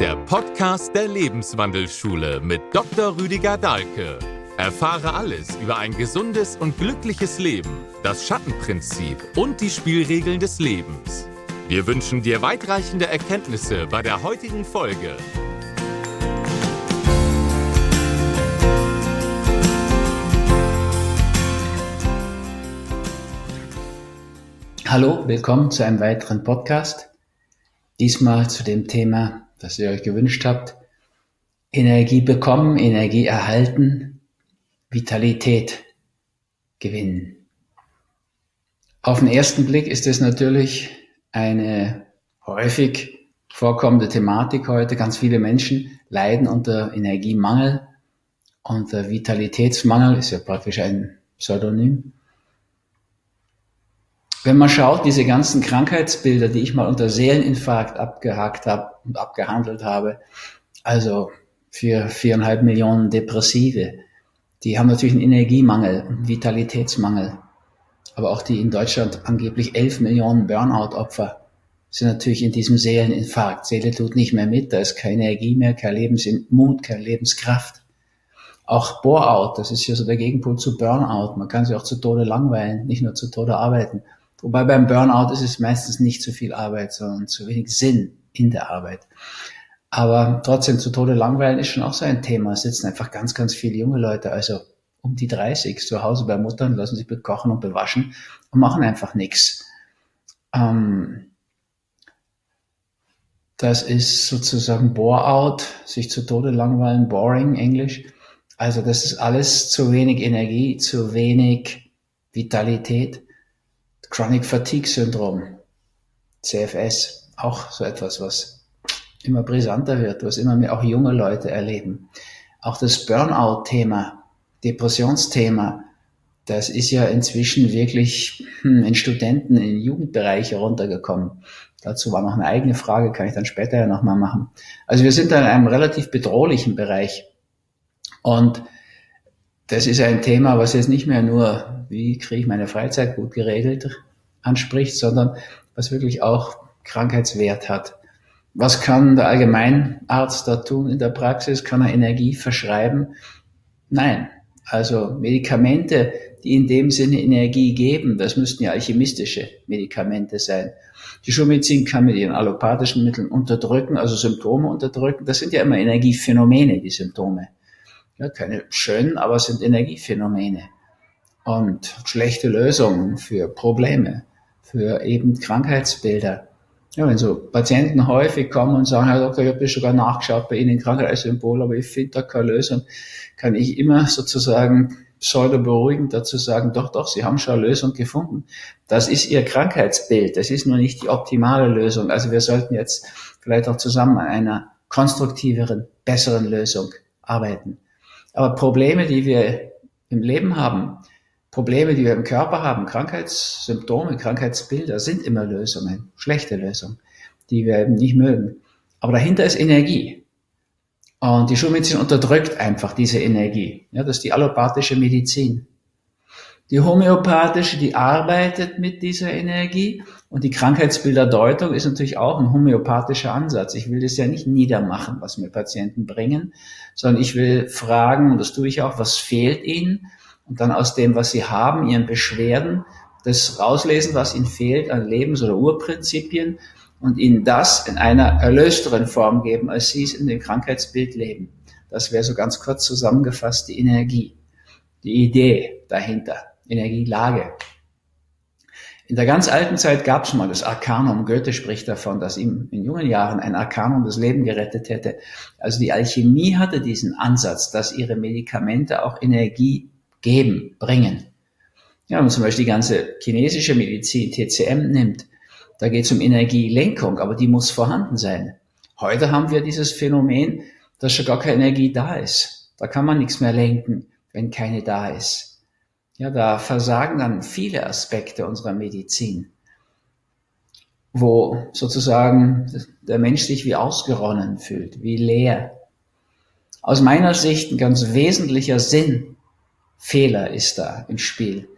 der Podcast der Lebenswandelschule mit Dr. Rüdiger Dahlke. Erfahre alles über ein gesundes und glückliches Leben, das Schattenprinzip und die Spielregeln des Lebens. Wir wünschen dir weitreichende Erkenntnisse bei der heutigen Folge. Hallo, willkommen zu einem weiteren Podcast. Diesmal zu dem Thema, das ihr euch gewünscht habt. Energie bekommen, Energie erhalten, Vitalität gewinnen. Auf den ersten Blick ist es natürlich eine häufig vorkommende Thematik heute. Ganz viele Menschen leiden unter Energiemangel, unter Vitalitätsmangel, ist ja praktisch ein Pseudonym. Wenn man schaut, diese ganzen Krankheitsbilder, die ich mal unter Seeleninfarkt abgehakt habe und abgehandelt habe, also für viereinhalb Millionen Depressive, die haben natürlich einen Energiemangel, einen Vitalitätsmangel. Aber auch die in Deutschland angeblich elf Millionen Burnout-Opfer sind natürlich in diesem Seeleninfarkt. Seele tut nicht mehr mit, da ist keine Energie mehr, kein Lebensmut, keine Lebenskraft. Auch Bore-out, das ist ja so der Gegenpol zu Burnout. Man kann sich auch zu Tode langweilen, nicht nur zu Tode arbeiten. Wobei beim Burnout ist es meistens nicht zu viel Arbeit, sondern zu wenig Sinn in der Arbeit. Aber trotzdem zu Tode langweilen ist schon auch so ein Thema. Es sitzen einfach ganz, ganz viele junge Leute, also um die 30 zu Hause bei Muttern, lassen sich bekochen und bewaschen und machen einfach nichts. Ähm, das ist sozusagen Bore-out, sich zu Tode langweilen, boring, Englisch. Also das ist alles zu wenig Energie, zu wenig Vitalität. Chronic Fatigue Syndrom, CFS, auch so etwas, was immer brisanter wird, was immer mehr auch junge Leute erleben. Auch das Burnout-Thema, Depressionsthema, das ist ja inzwischen wirklich hm, in Studenten, in Jugendbereiche runtergekommen. Dazu war noch eine eigene Frage, kann ich dann später ja nochmal machen. Also wir sind da in einem relativ bedrohlichen Bereich. Und das ist ein Thema, was jetzt nicht mehr nur, wie kriege ich meine Freizeit gut geregelt, anspricht, sondern was wirklich auch Krankheitswert hat. Was kann der Allgemeinarzt da tun in der Praxis? Kann er Energie verschreiben? Nein. Also Medikamente, die in dem Sinne Energie geben, das müssten ja alchemistische Medikamente sein. Die Schulmedizin kann mit ihren allopathischen Mitteln unterdrücken, also Symptome unterdrücken. Das sind ja immer Energiephänomene, die Symptome. Ja, keine schönen, aber es sind Energiephänomene. Und schlechte Lösungen für Probleme, für eben Krankheitsbilder. Ja, wenn so Patienten häufig kommen und sagen, Herr Doktor, ich habe das sogar nachgeschaut bei Ihnen Krankheitssymbol, aber ich finde da keine Lösung, kann ich immer sozusagen pseudo beruhigend dazu sagen, doch, doch, Sie haben schon eine Lösung gefunden. Das ist Ihr Krankheitsbild, das ist nur nicht die optimale Lösung. Also wir sollten jetzt vielleicht auch zusammen an einer konstruktiveren, besseren Lösung arbeiten. Aber Probleme, die wir im Leben haben, Probleme, die wir im Körper haben, Krankheitssymptome, Krankheitsbilder, sind immer Lösungen, schlechte Lösungen, die wir eben nicht mögen. Aber dahinter ist Energie. Und die Schulmedizin unterdrückt einfach diese Energie. Ja, das ist die allopathische Medizin. Die homöopathische, die arbeitet mit dieser Energie und die Krankheitsbilderdeutung ist natürlich auch ein homöopathischer Ansatz. Ich will das ja nicht niedermachen, was mir Patienten bringen, sondern ich will fragen, und das tue ich auch, was fehlt ihnen? Und dann aus dem, was sie haben, ihren Beschwerden, das rauslesen, was ihnen fehlt an Lebens- oder Urprinzipien und ihnen das in einer erlösteren Form geben, als sie es in dem Krankheitsbild leben. Das wäre so ganz kurz zusammengefasst die Energie, die Idee dahinter. Energielage. In der ganz alten Zeit gab es mal das Arkanum. Goethe spricht davon, dass ihm in jungen Jahren ein Arkanum das Leben gerettet hätte. Also die Alchemie hatte diesen Ansatz, dass ihre Medikamente auch Energie geben, bringen. Ja, wenn man zum Beispiel die ganze chinesische Medizin, TCM, nimmt, da geht es um Energielenkung, aber die muss vorhanden sein. Heute haben wir dieses Phänomen, dass schon gar keine Energie da ist. Da kann man nichts mehr lenken, wenn keine da ist. Ja, da versagen dann viele Aspekte unserer Medizin, wo sozusagen der Mensch sich wie ausgeronnen fühlt, wie leer. Aus meiner Sicht ein ganz wesentlicher Sinnfehler ist da im Spiel.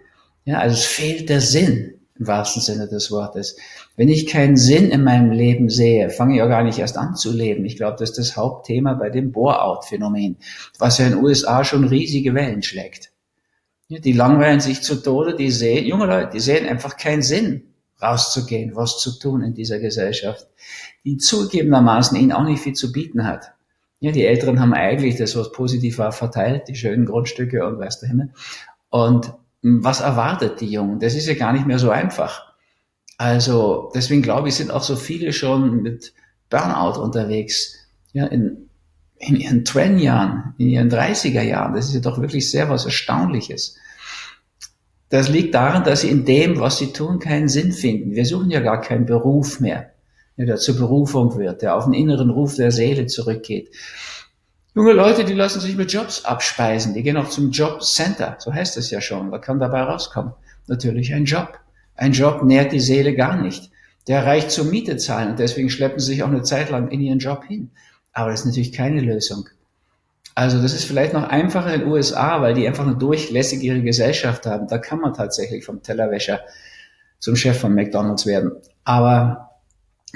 Ja, also es fehlt der Sinn im wahrsten Sinne des Wortes. Wenn ich keinen Sinn in meinem Leben sehe, fange ich auch gar nicht erst an zu leben. Ich glaube, das ist das Hauptthema bei dem Bore-out-Phänomen, was ja in den USA schon riesige Wellen schlägt. Ja, die langweilen sich zu Tode, die sehen, junge Leute, die sehen einfach keinen Sinn, rauszugehen, was zu tun in dieser Gesellschaft, die zugegebenermaßen ihnen auch nicht viel zu bieten hat. Ja, die Älteren haben eigentlich das, was positiv war, verteilt, die schönen Grundstücke und weiß der Himmel. Und was erwartet die Jungen? Das ist ja gar nicht mehr so einfach. Also deswegen glaube ich, sind auch so viele schon mit Burnout unterwegs. Ja, in, in ihren Twen-Jahren, in ihren 30er Jahren. Das ist ja doch wirklich sehr was Erstaunliches. Das liegt daran, dass sie in dem, was sie tun, keinen Sinn finden. Wir suchen ja gar keinen Beruf mehr, der zur Berufung wird, der auf den inneren Ruf der Seele zurückgeht. Junge Leute, die lassen sich mit Jobs abspeisen. Die gehen auch zum Jobcenter. So heißt es ja schon. Was kann dabei rauskommen? Natürlich ein Job. Ein Job nährt die Seele gar nicht. Der reicht zur Miete zahlen und deswegen schleppen sie sich auch eine Zeit lang in ihren Job hin. Aber das ist natürlich keine Lösung. Also das ist vielleicht noch einfacher in den USA, weil die einfach eine durchlässigere Gesellschaft haben. Da kann man tatsächlich vom Tellerwäscher zum Chef von McDonald's werden. Aber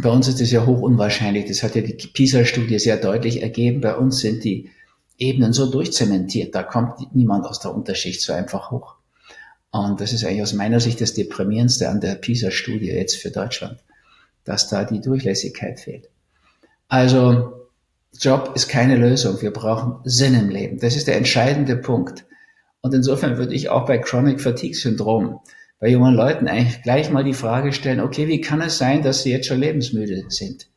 bei uns ist es ja hoch unwahrscheinlich. Das hat ja die PISA-Studie sehr deutlich ergeben. Bei uns sind die Ebenen so durchzementiert. Da kommt niemand aus der Unterschicht so einfach hoch. Und das ist eigentlich aus meiner Sicht das Deprimierendste an der PISA-Studie jetzt für Deutschland, dass da die Durchlässigkeit fehlt. Also Job ist keine Lösung. Wir brauchen Sinn im Leben. Das ist der entscheidende Punkt. Und insofern würde ich auch bei Chronic Fatigue Syndrom bei jungen Leuten eigentlich gleich mal die Frage stellen, okay, wie kann es sein, dass sie jetzt schon lebensmüde sind?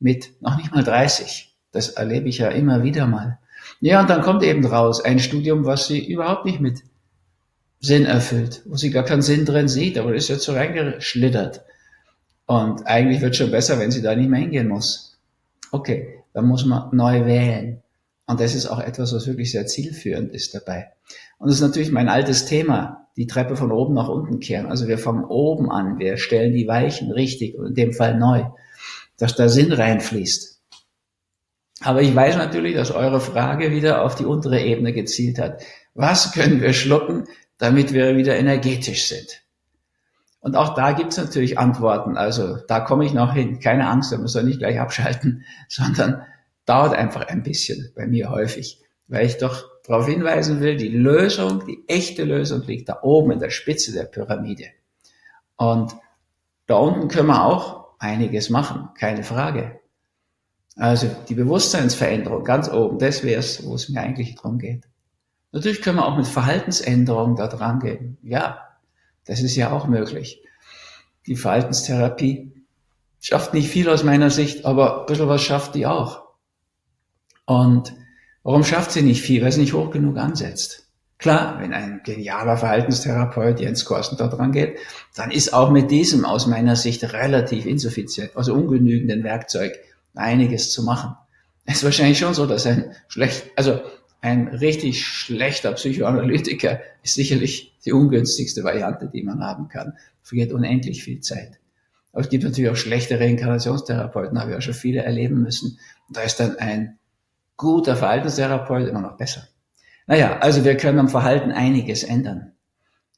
Mit noch nicht mal 30. Das erlebe ich ja immer wieder mal. Ja, und dann kommt eben raus ein Studium, was sie überhaupt nicht mit Sinn erfüllt, wo sie gar keinen Sinn drin sieht, aber ist jetzt so reingeschlittert. Und eigentlich wird schon besser, wenn sie da nicht mehr hingehen muss. Okay, dann muss man neu wählen. Und das ist auch etwas, was wirklich sehr zielführend ist dabei. Und das ist natürlich mein altes Thema, die Treppe von oben nach unten kehren. Also wir fangen oben an, wir stellen die Weichen richtig und in dem Fall neu, dass da Sinn reinfließt. Aber ich weiß natürlich, dass eure Frage wieder auf die untere Ebene gezielt hat. Was können wir schlucken, damit wir wieder energetisch sind? Und auch da gibt es natürlich Antworten. Also da komme ich noch hin. Keine Angst, da muss er nicht gleich abschalten, sondern dauert einfach ein bisschen bei mir häufig, weil ich doch darauf hinweisen will, die Lösung, die echte Lösung liegt da oben in der Spitze der Pyramide. Und da unten können wir auch einiges machen, keine Frage. Also die Bewusstseinsveränderung ganz oben, das wäre es, wo es mir eigentlich drum geht. Natürlich können wir auch mit Verhaltensänderungen da dran gehen. Ja, das ist ja auch möglich. Die Verhaltenstherapie schafft nicht viel aus meiner Sicht, aber ein bisschen was schafft die auch. Und Warum schafft sie nicht viel? Weil sie nicht hoch genug ansetzt. Klar, wenn ein genialer Verhaltenstherapeut Jens Korsen da dran geht, dann ist auch mit diesem aus meiner Sicht relativ insuffizient, also ungenügenden Werkzeug einiges zu machen. Es ist wahrscheinlich schon so, dass ein schlecht, also ein richtig schlechter Psychoanalytiker ist sicherlich die ungünstigste Variante, die man haben kann. Vergeht unendlich viel Zeit. Aber es gibt natürlich auch schlechte Reinkarnationstherapeuten, habe ich auch schon viele erleben müssen. Da ist dann ein guter Verhaltenstherapeut immer noch besser. Naja, also wir können am Verhalten einiges ändern.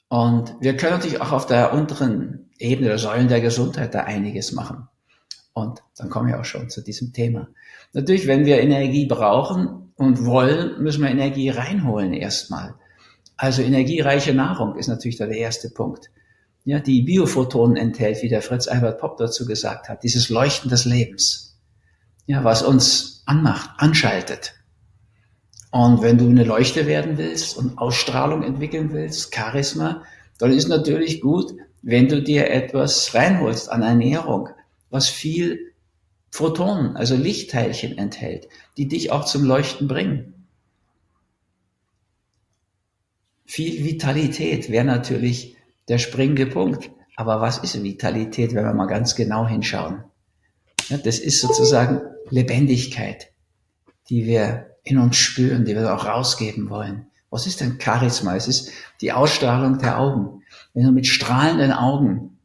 Und wir können natürlich auch auf der unteren Ebene der Säulen der Gesundheit da einiges machen. Und dann kommen wir auch schon zu diesem Thema. Natürlich, wenn wir Energie brauchen und wollen, müssen wir Energie reinholen erstmal. Also energiereiche Nahrung ist natürlich da der erste Punkt. Ja, die Biophotonen enthält, wie der Fritz Albert Popp dazu gesagt hat, dieses Leuchten des Lebens. Ja, was uns anmacht, anschaltet. Und wenn du eine Leuchte werden willst und Ausstrahlung entwickeln willst, Charisma, dann ist natürlich gut, wenn du dir etwas reinholst an Ernährung, was viel Photonen, also Lichtteilchen enthält, die dich auch zum Leuchten bringen. Viel Vitalität wäre natürlich der springende Punkt. Aber was ist Vitalität, wenn wir mal ganz genau hinschauen? Ja, das ist sozusagen Lebendigkeit, die wir in uns spüren, die wir auch rausgeben wollen. Was ist denn Charisma? Es ist die Ausstrahlung der Augen. Wenn du mit strahlenden Augen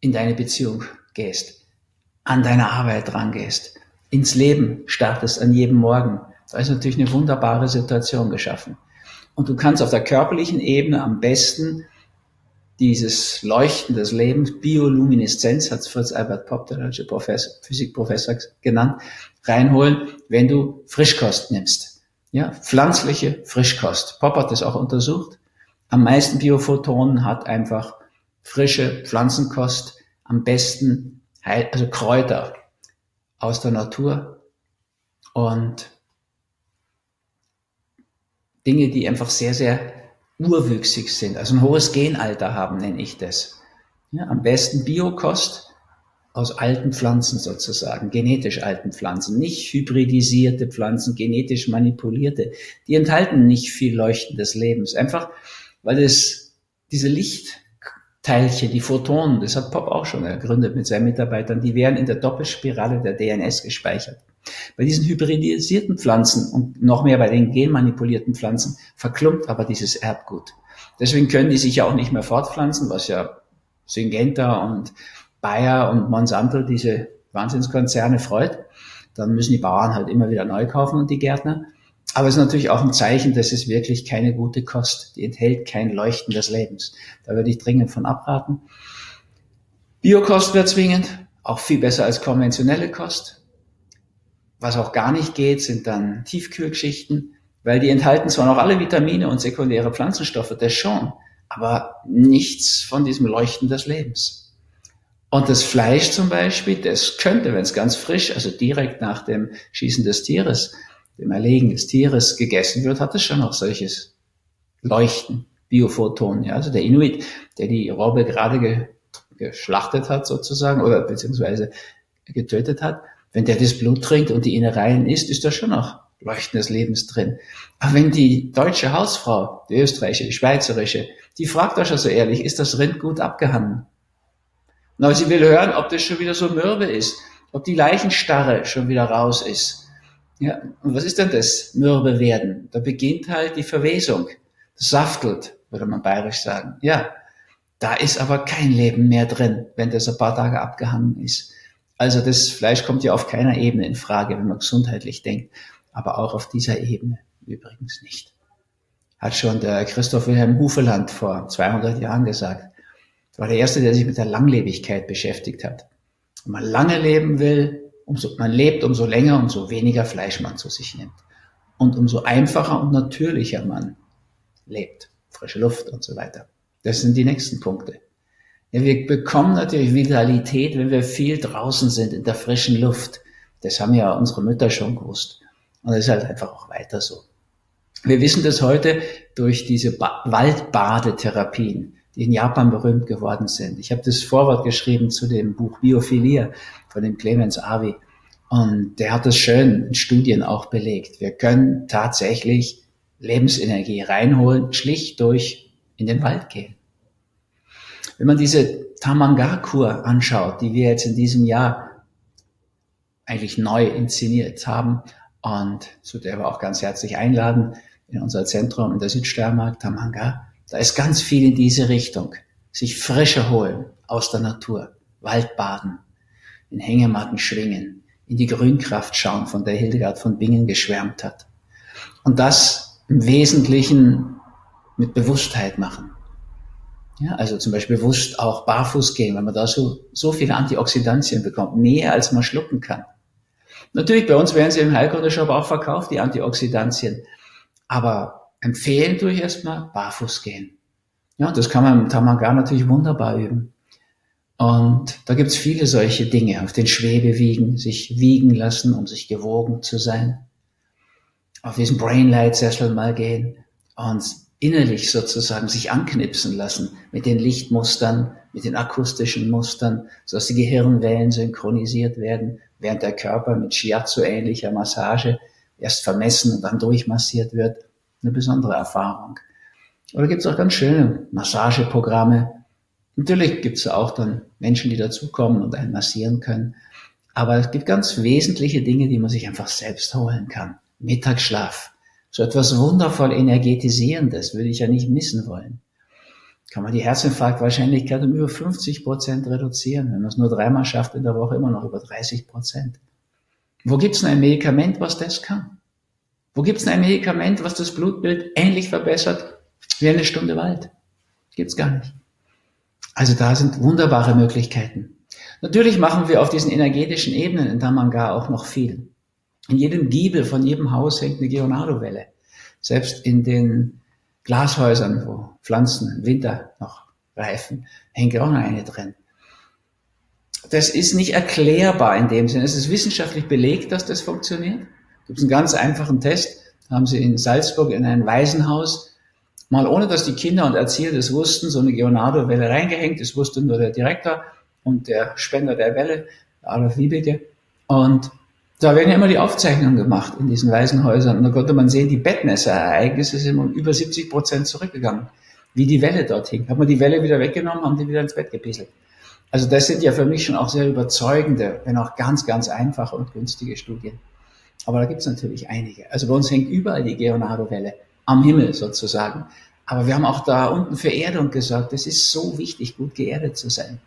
in deine Beziehung gehst, an deine Arbeit rangehst, ins Leben startest an jedem Morgen, da ist natürlich eine wunderbare Situation geschaffen. Und du kannst auf der körperlichen Ebene am besten dieses Leuchten des Lebens, Biolumineszenz, hat Fritz Albert Popp, der deutsche Professor, Physikprofessor, genannt, reinholen, wenn du Frischkost nimmst. Ja, pflanzliche Frischkost. Popp hat das auch untersucht. Am meisten Biophotonen hat einfach frische Pflanzenkost, am besten also Kräuter aus der Natur und Dinge, die einfach sehr, sehr urwüchsig sind, also ein hohes Genalter haben, nenne ich das. Ja, am besten Biokost aus alten Pflanzen sozusagen, genetisch alten Pflanzen, nicht hybridisierte Pflanzen, genetisch manipulierte. Die enthalten nicht viel Leuchten des Lebens, einfach weil es diese Lichtteilchen, die Photonen, das hat Pop auch schon ergründet mit seinen Mitarbeitern, die werden in der Doppelspirale der DNS gespeichert. Bei diesen hybridisierten Pflanzen und noch mehr bei den genmanipulierten Pflanzen verklumpt aber dieses Erbgut. Deswegen können die sich ja auch nicht mehr fortpflanzen, was ja Syngenta und Bayer und Monsanto, diese Wahnsinnskonzerne, freut. Dann müssen die Bauern halt immer wieder neu kaufen und die Gärtner. Aber es ist natürlich auch ein Zeichen, dass es wirklich keine gute Kost. Die enthält kein Leuchten des Lebens. Da würde ich dringend von abraten. Biokost wird zwingend, auch viel besser als konventionelle Kost. Was auch gar nicht geht, sind dann Tiefkühlgeschichten, weil die enthalten zwar noch alle Vitamine und sekundäre Pflanzenstoffe, das schon, aber nichts von diesem Leuchten des Lebens. Und das Fleisch zum Beispiel, das könnte, wenn es ganz frisch, also direkt nach dem Schießen des Tieres, dem Erlegen des Tieres gegessen wird, hat es schon noch solches Leuchten, Biophoton. Ja? Also der Inuit, der die Robbe gerade ge geschlachtet hat sozusagen oder beziehungsweise getötet hat, wenn der das Blut trinkt und die Innereien isst, ist da schon noch Leuchten des Lebens drin. Aber wenn die deutsche Hausfrau, die österreichische, die schweizerische, die fragt euch schon so ehrlich, ist das Rind gut abgehangen? Na, sie will hören, ob das schon wieder so mürbe ist, ob die Leichenstarre schon wieder raus ist. Ja, und was ist denn das mürbe werden? Da beginnt halt die Verwesung. Das saftelt, würde man bayerisch sagen. Ja, da ist aber kein Leben mehr drin, wenn das ein paar Tage abgehangen ist. Also das Fleisch kommt ja auf keiner Ebene in Frage, wenn man gesundheitlich denkt, aber auch auf dieser Ebene übrigens nicht. Hat schon der Christoph Wilhelm Hufeland vor 200 Jahren gesagt. Das war der Erste, der sich mit der Langlebigkeit beschäftigt hat. Wenn man lange leben will, umso, man lebt, umso länger, umso weniger Fleisch man zu sich nimmt. Und umso einfacher und natürlicher man lebt. Frische Luft und so weiter. Das sind die nächsten Punkte. Ja, wir bekommen natürlich Vitalität, wenn wir viel draußen sind, in der frischen Luft. Das haben ja unsere Mütter schon gewusst. Und das ist halt einfach auch weiter so. Wir wissen das heute durch diese ba Waldbadetherapien, die in Japan berühmt geworden sind. Ich habe das Vorwort geschrieben zu dem Buch Biophilia von dem Clemens Avi. Und der hat das schön in Studien auch belegt. Wir können tatsächlich Lebensenergie reinholen, schlicht durch in den Wald gehen. Wenn man diese Tamanga-Kur anschaut, die wir jetzt in diesem Jahr eigentlich neu inszeniert haben und zu der wir auch ganz herzlich einladen in unser Zentrum in der Südsteiermark, Tamanga, da ist ganz viel in diese Richtung. Sich Frische holen aus der Natur, Waldbaden, in Hängematten schwingen, in die Grünkraft schauen, von der Hildegard von Bingen geschwärmt hat. Und das im Wesentlichen mit Bewusstheit machen. Ja, also zum Beispiel bewusst auch barfuß gehen, weil man da so, so viele Antioxidantien bekommt, mehr als man schlucken kann. Natürlich, bei uns werden sie im Heilkunde-Shop auch verkauft, die Antioxidantien. Aber empfehlen tue ich erstmal barfuß gehen. Ja, das kann man im Tamaga natürlich wunderbar üben. Und da gibt's viele solche Dinge, auf den Schwebewiegen, sich wiegen lassen, um sich gewogen zu sein. Auf diesen Brainlight-Sessel mal gehen und innerlich sozusagen sich anknipsen lassen mit den Lichtmustern, mit den akustischen Mustern, sodass die Gehirnwellen synchronisiert werden, während der Körper mit Shiatsu-ähnlicher Massage erst vermessen und dann durchmassiert wird. Eine besondere Erfahrung. Oder gibt es auch ganz schöne Massageprogramme. Natürlich gibt es auch dann Menschen, die dazukommen und einen massieren können. Aber es gibt ganz wesentliche Dinge, die man sich einfach selbst holen kann. Mittagsschlaf, so etwas wundervoll energetisierendes würde ich ja nicht missen wollen. Kann man die Herzinfarktwahrscheinlichkeit um über 50 Prozent reduzieren, wenn man es nur dreimal schafft in der Woche, immer noch über 30 Prozent. Wo gibt es denn ein Medikament, was das kann? Wo gibt es denn ein Medikament, was das Blutbild ähnlich verbessert wie eine Stunde Wald? Gibt's gar nicht. Also da sind wunderbare Möglichkeiten. Natürlich machen wir auf diesen energetischen Ebenen in Damanga auch noch viel. In jedem Giebel von jedem Haus hängt eine Geonado-Welle. Selbst in den Glashäusern, wo Pflanzen im Winter noch reifen, hängt auch noch eine drin. Das ist nicht erklärbar in dem Sinne. Es ist wissenschaftlich belegt, dass das funktioniert. Es gibt einen ganz einfachen Test. Haben sie in Salzburg in ein Waisenhaus mal ohne, dass die Kinder und Erzieher das wussten, so eine Geonado-Welle reingehängt. Das wusste nur der Direktor und der Spender der Welle, Adolf Wiebeke. Und da werden ja immer die Aufzeichnungen gemacht in diesen Waisenhäusern. Und da konnte man sehen, die Bettmesserereignisse sind um über 70 Prozent zurückgegangen. Wie die Welle dort hing. Hat man die Welle wieder weggenommen, haben die wieder ins Bett gepisselt. Also das sind ja für mich schon auch sehr überzeugende, wenn auch ganz, ganz einfache und günstige Studien. Aber da gibt es natürlich einige. Also bei uns hängt überall die Geonado-Welle am Himmel sozusagen. Aber wir haben auch da unten für Erdung gesagt, es ist so wichtig, gut geerdet zu sein.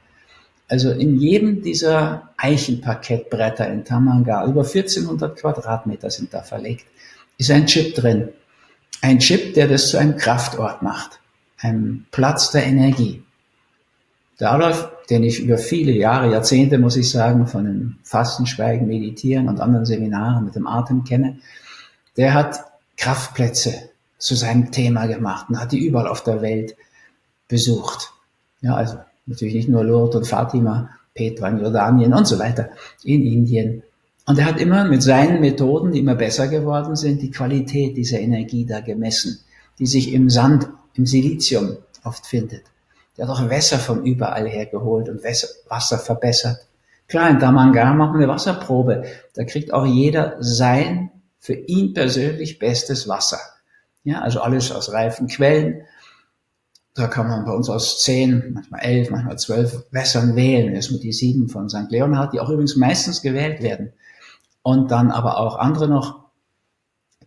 Also in jedem dieser Eichenparkettbretter in Tamanga, über 1400 Quadratmeter sind da verlegt, ist ein Chip drin. Ein Chip, der das zu einem Kraftort macht. Ein Platz der Energie. Der Adolf, den ich über viele Jahre, Jahrzehnte, muss ich sagen, von dem Fasten, Schweigen, Meditieren und anderen Seminaren mit dem Atem kenne, der hat Kraftplätze zu seinem Thema gemacht und hat die überall auf der Welt besucht. Ja, also natürlich nicht nur Lourdes und Fatima, Petra in Jordanien und so weiter, in Indien. Und er hat immer mit seinen Methoden, die immer besser geworden sind, die Qualität dieser Energie da gemessen, die sich im Sand, im Silizium oft findet. Der hat auch Wässer von überall her geholt und Wasser verbessert. Klar, in Damanga machen wir Wasserprobe. Da kriegt auch jeder sein für ihn persönlich bestes Wasser. Ja, also alles aus reifen Quellen. Da kann man bei uns aus zehn, manchmal elf, manchmal zwölf Wässern wählen. Erstmal die sieben von St. Leonhard, die auch übrigens meistens gewählt werden. Und dann aber auch andere noch,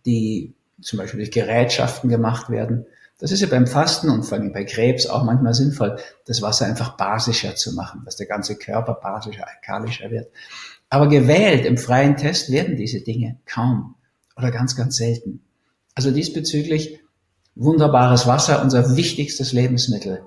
die zum Beispiel durch Gerätschaften gemacht werden. Das ist ja beim Fasten und vor allem bei Krebs auch manchmal sinnvoll, das Wasser einfach basischer zu machen, dass der ganze Körper basischer, alkalischer wird. Aber gewählt im freien Test werden diese Dinge kaum oder ganz, ganz selten. Also diesbezüglich wunderbares Wasser, unser wichtigstes Lebensmittel.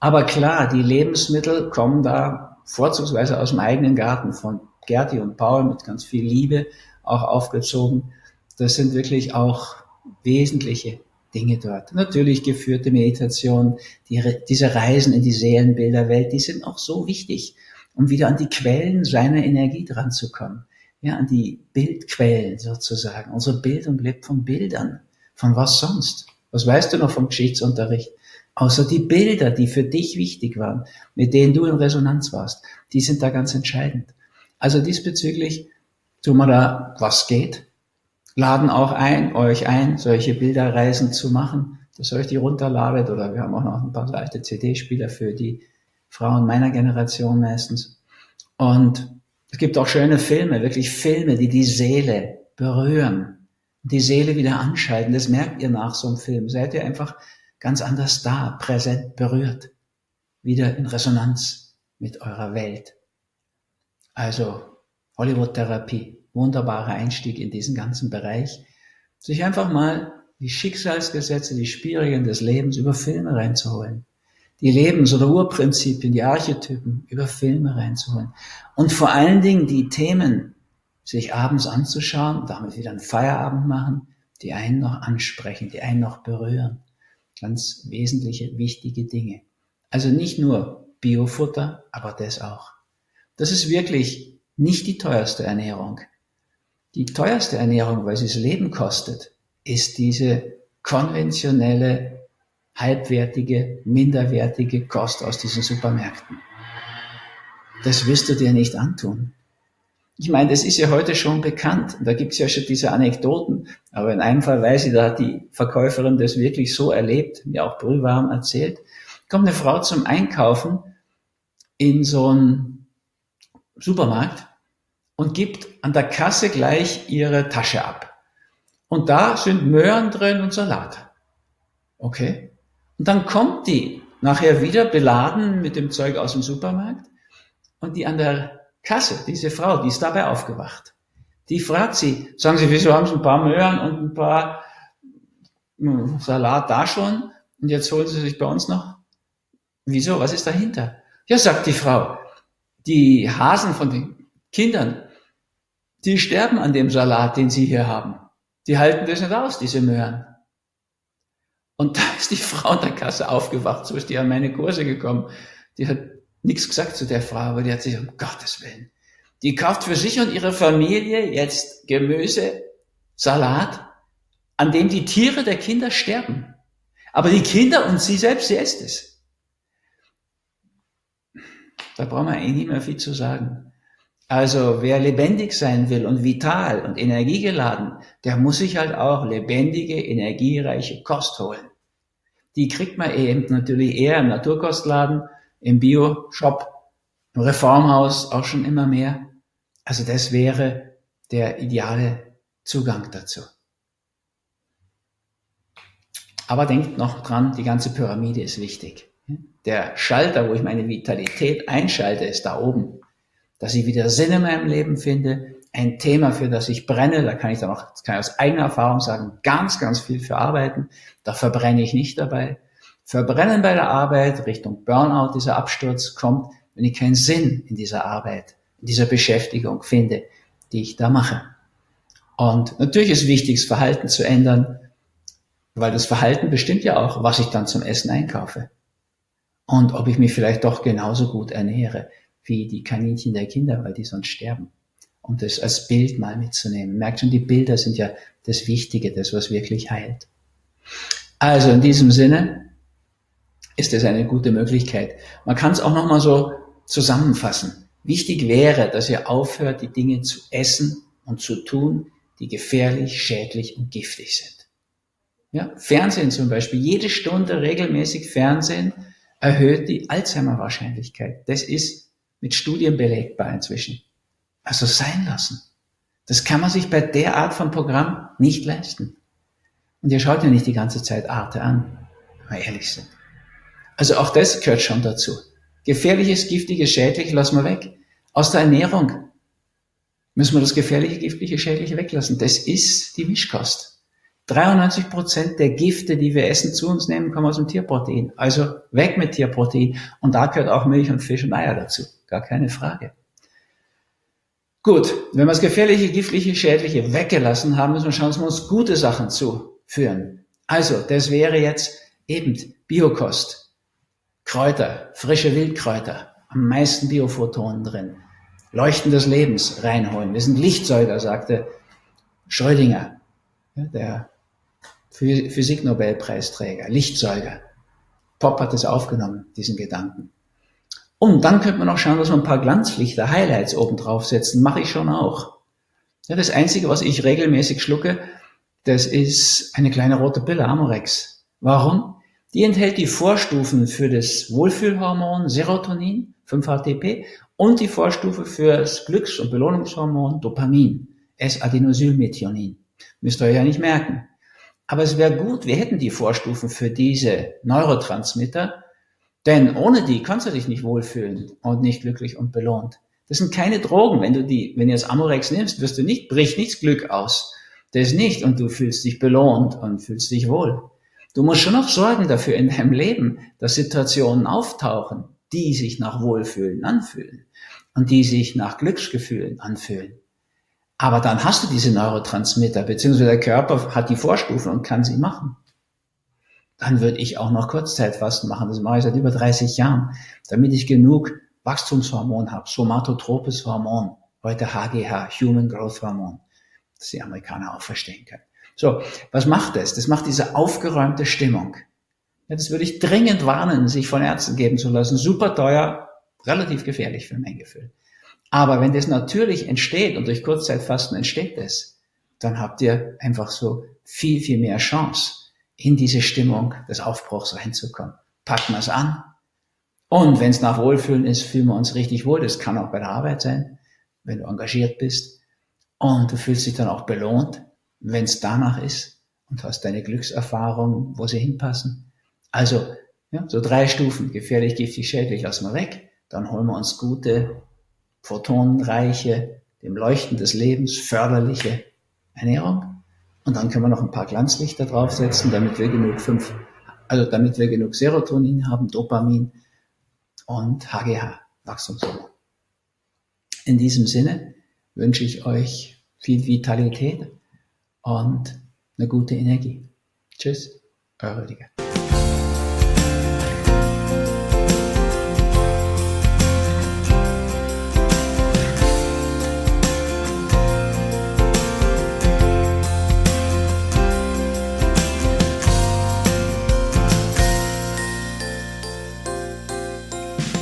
Aber klar, die Lebensmittel kommen da vorzugsweise aus dem eigenen Garten von Gerti und Paul mit ganz viel Liebe auch aufgezogen. Das sind wirklich auch wesentliche Dinge dort. Natürlich geführte Meditation, die, diese Reisen in die Seelenbilderwelt, die sind auch so wichtig, um wieder an die Quellen seiner Energie dran zu kommen. Ja, an die Bildquellen sozusagen. Unsere Bildung lebt von Bildern. Von was sonst? Was weißt du noch vom Geschichtsunterricht? Außer die Bilder, die für dich wichtig waren, mit denen du in Resonanz warst, die sind da ganz entscheidend. Also diesbezüglich tun wir da, was geht, laden auch ein, euch ein, solche Bilderreisen zu machen, dass ihr euch die runterladet oder wir haben auch noch ein paar leichte CD-Spieler für die Frauen meiner Generation meistens. Und es gibt auch schöne Filme, wirklich Filme, die die Seele berühren, die Seele wieder anschalten. Das merkt ihr nach so einem Film. Seid ihr einfach ganz anders da, präsent, berührt, wieder in Resonanz mit eurer Welt. Also Hollywood-Therapie, wunderbarer Einstieg in diesen ganzen Bereich. Sich einfach mal die Schicksalsgesetze, die Spielregeln des Lebens über Filme reinzuholen. Die Lebens- oder Urprinzipien, die Archetypen über Filme reinzuholen. Und vor allen Dingen die Themen, sich abends anzuschauen, damit wieder einen Feierabend machen, die einen noch ansprechen, die einen noch berühren. Ganz wesentliche, wichtige Dinge. Also nicht nur Biofutter, aber das auch. Das ist wirklich nicht die teuerste Ernährung. Die teuerste Ernährung, weil sie das Leben kostet, ist diese konventionelle, halbwertige, minderwertige Kost aus diesen Supermärkten. Das wirst du dir nicht antun. Ich meine, das ist ja heute schon bekannt. Da gibt's ja schon diese Anekdoten. Aber in einem Fall weiß ich, da hat die Verkäuferin das wirklich so erlebt, mir auch brühwarm erzählt. Kommt eine Frau zum Einkaufen in so einen Supermarkt und gibt an der Kasse gleich ihre Tasche ab. Und da sind Möhren drin und Salat. Okay. Und dann kommt die nachher wieder beladen mit dem Zeug aus dem Supermarkt und die an der Kasse, diese Frau, die ist dabei aufgewacht. Die fragt sie, sagen Sie, wieso haben Sie ein paar Möhren und ein paar hm, Salat da schon und jetzt holen Sie sich bei uns noch Wieso? Was ist dahinter? Ja, sagt die Frau, die Hasen von den Kindern, die sterben an dem Salat, den sie hier haben. Die halten das nicht aus, diese Möhren. Und da ist die Frau in der Kasse aufgewacht, so ist die an meine Kurse gekommen. Die hat nichts gesagt zu der Frau, aber die hat sich, um Gottes Willen, die kauft für sich und ihre Familie jetzt Gemüse, Salat, an dem die Tiere der Kinder sterben. Aber die Kinder und sie selbst, sie isst es. Da brauchen wir eigentlich nicht mehr viel zu sagen. Also wer lebendig sein will und vital und energiegeladen, der muss sich halt auch lebendige, energiereiche Kost holen. Die kriegt man eben natürlich eher im Naturkostladen, im Bio-Shop, im Reformhaus auch schon immer mehr. Also das wäre der ideale Zugang dazu. Aber denkt noch dran, die ganze Pyramide ist wichtig. Der Schalter, wo ich meine Vitalität einschalte, ist da oben. Dass ich wieder Sinn in meinem Leben finde, ein Thema, für das ich brenne, da kann ich dann auch, kann ich aus eigener Erfahrung sagen, ganz, ganz viel für arbeiten. Da verbrenne ich nicht dabei. Verbrennen bei der Arbeit Richtung Burnout, dieser Absturz kommt, wenn ich keinen Sinn in dieser Arbeit, in dieser Beschäftigung finde, die ich da mache. Und natürlich ist wichtig, das Verhalten zu ändern, weil das Verhalten bestimmt ja auch, was ich dann zum Essen einkaufe. Und ob ich mich vielleicht doch genauso gut ernähre wie die Kaninchen der Kinder, weil die sonst sterben. Um das als Bild mal mitzunehmen. Merkt schon, die Bilder sind ja das Wichtige, das, was wirklich heilt. Also in diesem Sinne ist es eine gute Möglichkeit. Man kann es auch nochmal so zusammenfassen. Wichtig wäre, dass ihr aufhört, die Dinge zu essen und zu tun, die gefährlich, schädlich und giftig sind. Ja, Fernsehen zum Beispiel. Jede Stunde regelmäßig Fernsehen erhöht die Alzheimer-Wahrscheinlichkeit. Das ist mit Studien belegbar inzwischen. Also sein lassen. Das kann man sich bei der Art von Programm nicht leisten. Und ihr schaut ja nicht die ganze Zeit Arte an, wenn wir ehrlich sind. Also auch das gehört schon dazu. Gefährliches, giftiges, schädlich lassen wir weg. Aus der Ernährung müssen wir das gefährliche, giftliche, schädliche weglassen. Das ist die Mischkost. 93 Prozent der Gifte, die wir essen, zu uns nehmen, kommen aus dem Tierprotein. Also weg mit Tierprotein. Und da gehört auch Milch und Fisch und Eier dazu. Gar keine Frage. Gut, wenn wir das gefährliche, giftliche, schädliche weggelassen haben, müssen wir schauen, dass wir uns gute Sachen zuführen. Also, das wäre jetzt eben Biokost. Kräuter, frische Wildkräuter, am meisten Biophotonen drin. Leuchten des Lebens reinholen. Wir sind Lichtsäuger, sagte Schrödinger, der Physiknobelpreisträger, Lichtsäuger. Pop hat es aufgenommen, diesen Gedanken. Und dann könnte man auch schauen, dass man ein paar Glanzlichter, Highlights oben draufsetzen. Mache ich schon auch. Ja, das Einzige, was ich regelmäßig schlucke, das ist eine kleine rote Pille, Amorex. Warum? Die enthält die Vorstufen für das Wohlfühlhormon Serotonin, 5-HTP, und die Vorstufe für das Glücks- und Belohnungshormon Dopamin, S-Adenosylmethionin. Müsst ihr euch ja nicht merken. Aber es wäre gut, wir hätten die Vorstufen für diese Neurotransmitter, denn ohne die kannst du dich nicht wohlfühlen und nicht glücklich und belohnt. Das sind keine Drogen. Wenn du die, wenn du jetzt Amorex nimmst, wirst du nicht, bricht nichts Glück aus. Das nicht und du fühlst dich belohnt und fühlst dich wohl. Du musst schon noch sorgen dafür in deinem Leben, dass Situationen auftauchen, die sich nach Wohlfühlen anfühlen und die sich nach Glücksgefühlen anfühlen. Aber dann hast du diese Neurotransmitter, beziehungsweise der Körper hat die Vorstufen und kann sie machen. Dann würde ich auch noch Kurzzeitfasten machen. Das mache ich seit über 30 Jahren, damit ich genug Wachstumshormon habe, somatotropes Hormon, heute HGH, Human Growth Hormon, das die Amerikaner auch verstehen können. So, was macht das? Das macht diese aufgeräumte Stimmung. Das würde ich dringend warnen, sich von Ärzten geben zu lassen. Super teuer, relativ gefährlich für mein Gefühl. Aber wenn das natürlich entsteht und durch Kurzzeitfasten entsteht es, dann habt ihr einfach so viel, viel mehr Chance, in diese Stimmung des Aufbruchs reinzukommen. Packen wir es an. Und wenn es nach Wohlfühlen ist, fühlen wir uns richtig wohl. Das kann auch bei der Arbeit sein, wenn du engagiert bist. Und du fühlst dich dann auch belohnt, wenn es danach ist und hast deine Glückserfahrungen, wo sie hinpassen. Also, ja, so drei Stufen. Gefährlich, giftig, schädlich lassen wir weg. Dann holen wir uns gute, photonenreiche, dem Leuchten des Lebens förderliche Ernährung. Und dann können wir noch ein paar Glanzlichter draufsetzen, damit wir genug fünf, also damit wir genug Serotonin haben, Dopamin, und HGH, Wachstumshormon. In diesem Sinne wünsche ich euch viel Vitalität und eine gute Energie. Tschüss, euer Rüdiger.